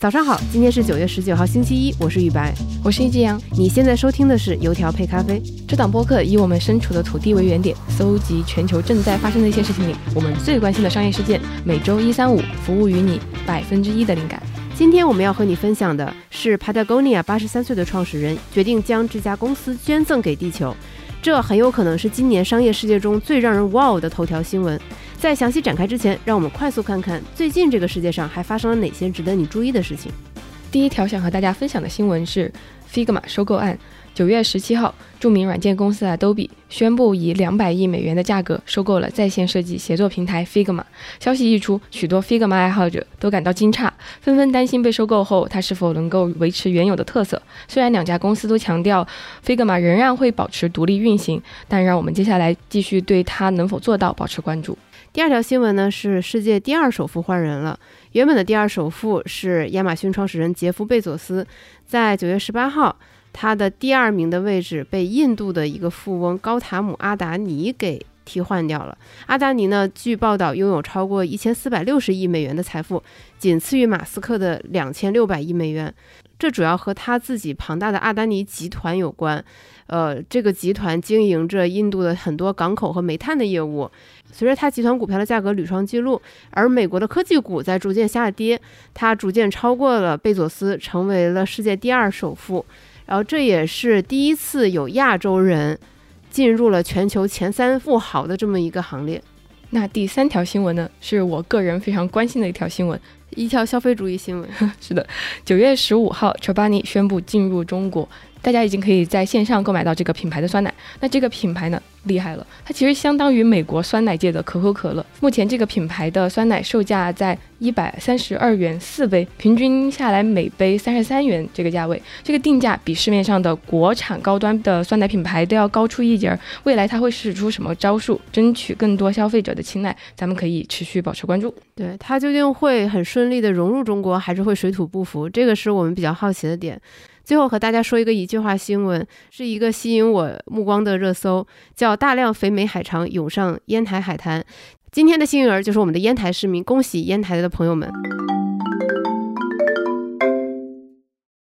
早上好，今天是九月十九号，星期一，我是雨白，我是易志阳。你现在收听的是油条配咖啡这档播客，以我们身处的土地为原点，搜集全球正在发生的一些事情里我们最关心的商业事件。每周一、三、五，服务于你百分之一的灵感。今天我们要和你分享的是 Patagonia 八十三岁的创始人决定将这家公司捐赠给地球，这很有可能是今年商业世界中最让人 wow 的头条新闻。在详细展开之前，让我们快速看看最近这个世界上还发生了哪些值得你注意的事情。第一条想和大家分享的新闻是 Figma 收购案。九月十七号，著名软件公司 Adobe 宣布以两百亿美元的价格收购了在线设计协作平台 Figma。消息一出，许多 Figma 爱好者都感到惊诧，纷纷担心被收购后它是否能够维持原有的特色。虽然两家公司都强调 Figma 仍然会保持独立运行，但让我们接下来继续对它能否做到保持关注。第二条新闻呢是世界第二首富换人了。原本的第二首富是亚马逊创始人杰夫·贝佐斯，在九月十八号，他的第二名的位置被印度的一个富翁高塔姆·阿达尼给替换掉了。阿达尼呢，据报道拥有超过一千四百六十亿美元的财富，仅次于马斯克的两千六百亿美元。这主要和他自己庞大的阿丹尼集团有关。呃，这个集团经营着印度的很多港口和煤炭的业务。随着他集团股票的价格屡创纪录，而美国的科技股在逐渐下跌，他逐渐超过了贝佐斯，成为了世界第二首富。然后这也是第一次有亚洲人进入了全球前三富豪的这么一个行列。那第三条新闻呢，是我个人非常关心的一条新闻，一条消费主义新闻。是的，九月十五号 c h o b a n i 宣布进入中国。大家已经可以在线上购买到这个品牌的酸奶。那这个品牌呢，厉害了，它其实相当于美国酸奶界的可口可乐。目前这个品牌的酸奶售价在一百三十二元四杯，平均下来每杯三十三元这个价位。这个定价比市面上的国产高端的酸奶品牌都要高出一截儿。未来它会使出什么招数，争取更多消费者的青睐？咱们可以持续保持关注。对它究竟会很顺利的融入中国，还是会水土不服？这个是我们比较好奇的点。最后和大家说一个一句话新闻，是一个吸引我目光的热搜，叫“大量肥美海肠涌上烟台海滩”。今天的幸运儿就是我们的烟台市民，恭喜烟台的朋友们！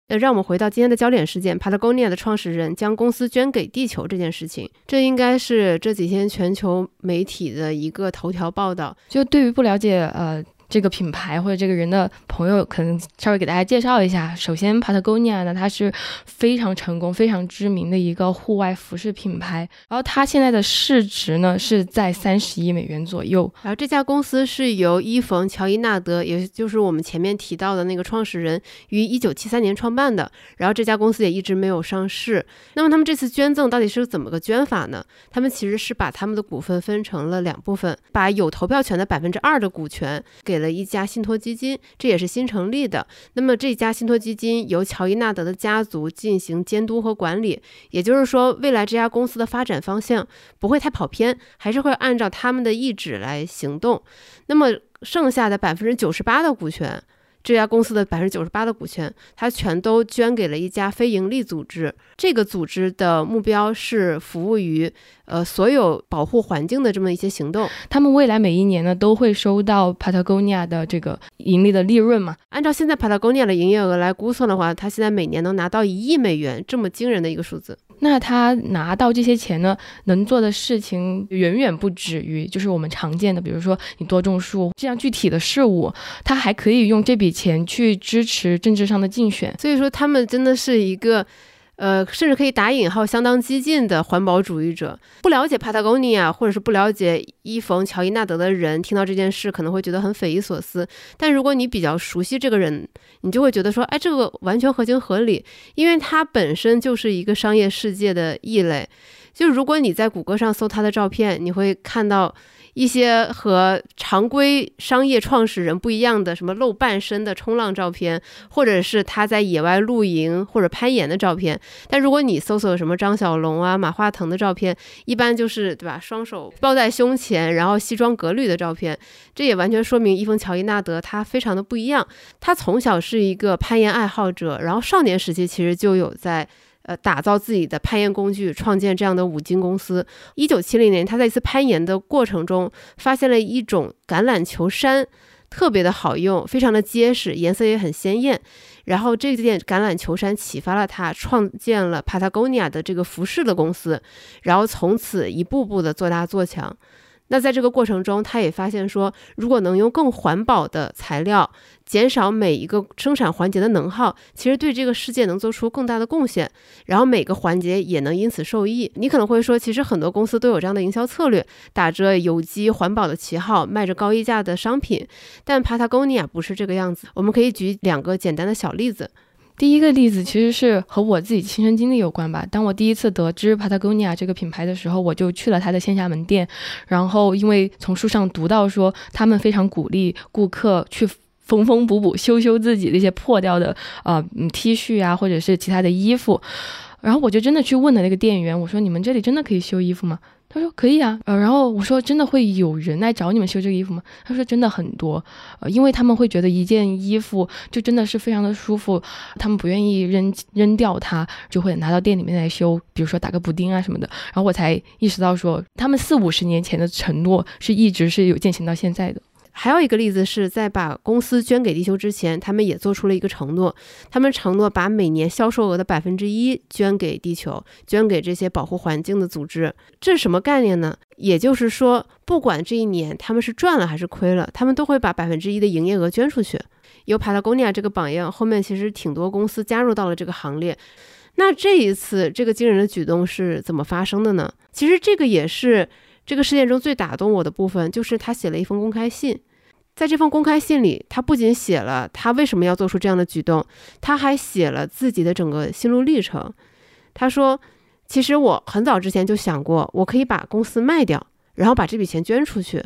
呃，让我们回到今天的焦点事件：Patagonia 的创始人将公司捐给地球这件事情，这应该是这几天全球媒体的一个头条报道。就对于不了解，呃。这个品牌或者这个人的朋友，可能稍微给大家介绍一下。首先，Patagonia 呢，它是非常成功、非常知名的一个户外服饰品牌。然后，它现在的市值呢是在三十亿美元左右。然后，这家公司是由伊冯·乔伊纳德，也就是我们前面提到的那个创始人，于一九七三年创办的。然后，这家公司也一直没有上市。那么，他们这次捐赠到底是怎么个捐法呢？他们其实是把他们的股份分成了两部分，把有投票权的百分之二的股权给的一家信托基金，这也是新成立的。那么这家信托基金由乔伊纳德的家族进行监督和管理，也就是说，未来这家公司的发展方向不会太跑偏，还是会按照他们的意志来行动。那么剩下的百分之九十八的股权。这家公司的百分之九十八的股权，它全都捐给了一家非营利组织。这个组织的目标是服务于呃所有保护环境的这么一些行动。他们未来每一年呢都会收到 Patagonia 的这个盈利的利润嘛？按照现在 Patagonia 的营业额来估算的话，它现在每年能拿到一亿美元这么惊人的一个数字。那他拿到这些钱呢，能做的事情远远不止于就是我们常见的，比如说你多种树这样具体的事物，他还可以用这笔钱去支持政治上的竞选。所以说，他们真的是一个。呃，甚至可以打引号，相当激进的环保主义者。不了解 Patagonia 或者是不了解伊冯·乔伊纳德的人，听到这件事可能会觉得很匪夷所思。但如果你比较熟悉这个人，你就会觉得说，哎，这个完全合情合理，因为他本身就是一个商业世界的异类。就如果你在谷歌上搜他的照片，你会看到。一些和常规商业创始人不一样的，什么露半身的冲浪照片，或者是他在野外露营或者攀岩的照片。但如果你搜索什么张小龙啊、马化腾的照片，一般就是对吧？双手抱在胸前，然后西装革履的照片。这也完全说明伊冯·乔伊纳德他非常的不一样。他从小是一个攀岩爱好者，然后少年时期其实就有在。呃，打造自己的攀岩工具，创建这样的五金公司。一九七零年，他在一次攀岩的过程中，发现了一种橄榄球衫特别的好用，非常的结实，颜色也很鲜艳。然后这件橄榄球衫启发了他，创建了 Patagonia 的这个服饰的公司，然后从此一步步的做大做强。那在这个过程中，他也发现说，如果能用更环保的材料，减少每一个生产环节的能耗，其实对这个世界能做出更大的贡献，然后每个环节也能因此受益。你可能会说，其实很多公司都有这样的营销策略，打着有机环保的旗号，卖着高溢价的商品，但 Patagonia 不是这个样子。我们可以举两个简单的小例子。第一个例子其实是和我自己亲身经历有关吧。当我第一次得知 Patagonia 这个品牌的时候，我就去了他的线下门店。然后因为从书上读到说，他们非常鼓励顾客去缝缝补补、修修自己那些破掉的 呃 T 恤啊，或者是其他的衣服。然后我就真的去问了那个店员，我说：“你们这里真的可以修衣服吗？”他说可以啊，呃，然后我说真的会有人来找你们修这个衣服吗？他说真的很多，呃，因为他们会觉得一件衣服就真的是非常的舒服，他们不愿意扔扔掉它，就会拿到店里面来修，比如说打个补丁啊什么的。然后我才意识到说，他们四五十年前的承诺是一直是有践行到现在的。还有一个例子是在把公司捐给地球之前，他们也做出了一个承诺，他们承诺把每年销售额的百分之一捐给地球，捐给这些保护环境的组织。这是什么概念呢？也就是说，不管这一年他们是赚了还是亏了，他们都会把百分之一的营业额捐出去。有 Patagonia 这个榜样，后面其实挺多公司加入到了这个行列。那这一次这个惊人的举动是怎么发生的呢？其实这个也是。这个事件中最打动我的部分，就是他写了一封公开信。在这封公开信里，他不仅写了他为什么要做出这样的举动，他还写了自己的整个心路历程。他说：“其实我很早之前就想过，我可以把公司卖掉，然后把这笔钱捐出去。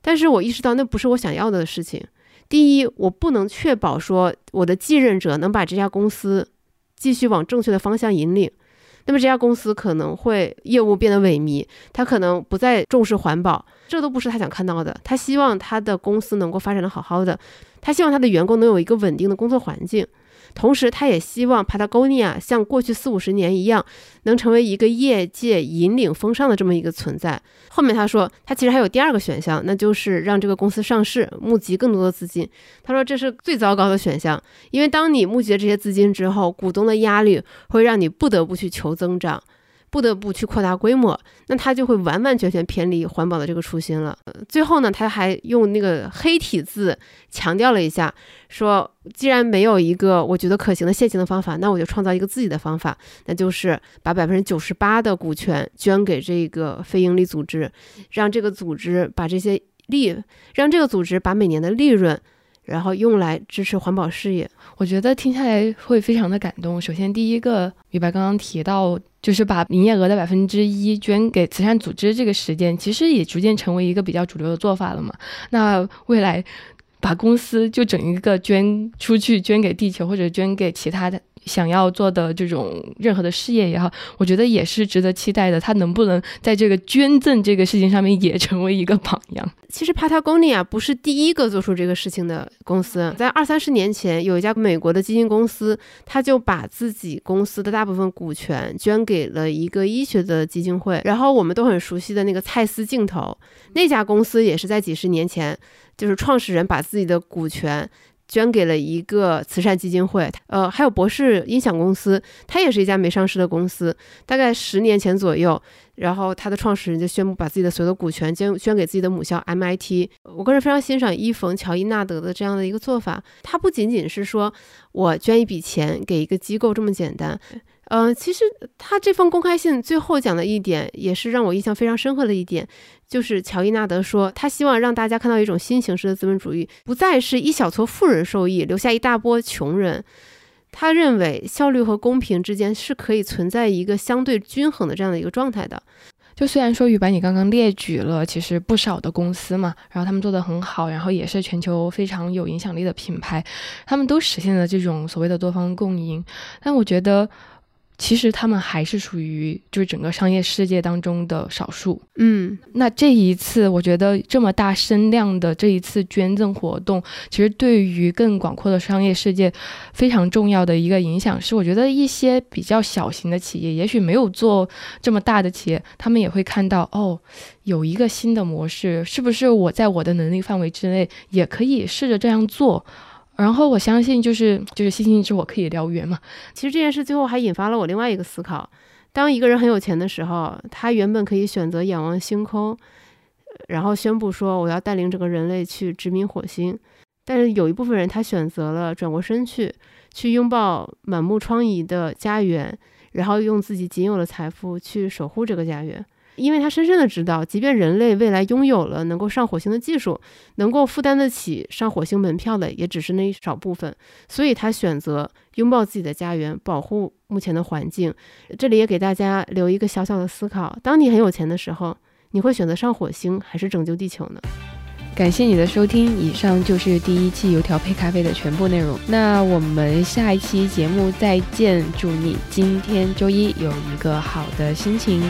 但是我意识到那不是我想要的事情。第一，我不能确保说我的继任者能把这家公司继续往正确的方向引领。”那么这家公司可能会业务变得萎靡，他可能不再重视环保，这都不是他想看到的。他希望他的公司能够发展的好好的，他希望他的员工能有一个稳定的工作环境。同时，他也希望 Patagonia 像过去四五十年一样，能成为一个业界引领风尚的这么一个存在。后面他说，他其实还有第二个选项，那就是让这个公司上市，募集更多的资金。他说这是最糟糕的选项，因为当你募集了这些资金之后，股东的压力会让你不得不去求增长。不得不去扩大规模，那他就会完完全全偏离环保的这个初心了。最后呢，他还用那个黑体字强调了一下，说既然没有一个我觉得可行的现行的方法，那我就创造一个自己的方法，那就是把百分之九十八的股权捐给这个非营利组织，让这个组织把这些利，让这个组织把每年的利润。然后用来支持环保事业，我觉得听下来会非常的感动。首先，第一个，李白刚刚提到，就是把营业额的百分之一捐给慈善组织，这个实践其实也逐渐成为一个比较主流的做法了嘛。那未来把公司就整一个捐出去，捐给地球或者捐给其他的。想要做的这种任何的事业也好，我觉得也是值得期待的。他能不能在这个捐赠这个事情上面也成为一个榜样？其实 Patagonia 不是第一个做出这个事情的公司，在二三十年前，有一家美国的基金公司，他就把自己公司的大部分股权捐给了一个医学的基金会。然后我们都很熟悉的那个蔡司镜头，那家公司也是在几十年前，就是创始人把自己的股权。捐给了一个慈善基金会，呃，还有博士音响公司，它也是一家没上市的公司，大概十年前左右，然后他的创始人就宣布把自己的所有的股权捐捐给自己的母校 MIT。我个人非常欣赏伊冯乔伊纳德的这样的一个做法，他不仅仅是说我捐一笔钱给一个机构这么简单。嗯，其实他这封公开信最后讲的一点，也是让我印象非常深刻的一点，就是乔伊纳德说，他希望让大家看到一种新形式的资本主义，不再是一小撮富人受益，留下一大波穷人。他认为效率和公平之间是可以存在一个相对均衡的这样的一个状态的。就虽然说宇白你刚刚列举了其实不少的公司嘛，然后他们做的很好，然后也是全球非常有影响力的品牌，他们都实现了这种所谓的多方共赢，但我觉得。其实他们还是属于就是整个商业世界当中的少数。嗯，那这一次，我觉得这么大声量的这一次捐赠活动，其实对于更广阔的商业世界非常重要的一个影响是，我觉得一些比较小型的企业，也许没有做这么大的企业，他们也会看到哦，有一个新的模式，是不是我在我的能力范围之内也可以试着这样做？然后我相信，就是就是星星之火可以燎原嘛。其实这件事最后还引发了我另外一个思考：当一个人很有钱的时候，他原本可以选择仰望星空，然后宣布说我要带领整个人类去殖民火星。但是有一部分人他选择了转过身去，去拥抱满目疮痍的家园，然后用自己仅有的财富去守护这个家园。因为他深深的知道，即便人类未来拥有了能够上火星的技术，能够负担得起上火星门票的也只是那一少部分，所以他选择拥抱自己的家园，保护目前的环境。这里也给大家留一个小小的思考：当你很有钱的时候，你会选择上火星还是拯救地球呢？感谢你的收听，以上就是第一期油条配咖啡的全部内容。那我们下一期节目再见，祝你今天周一有一个好的心情。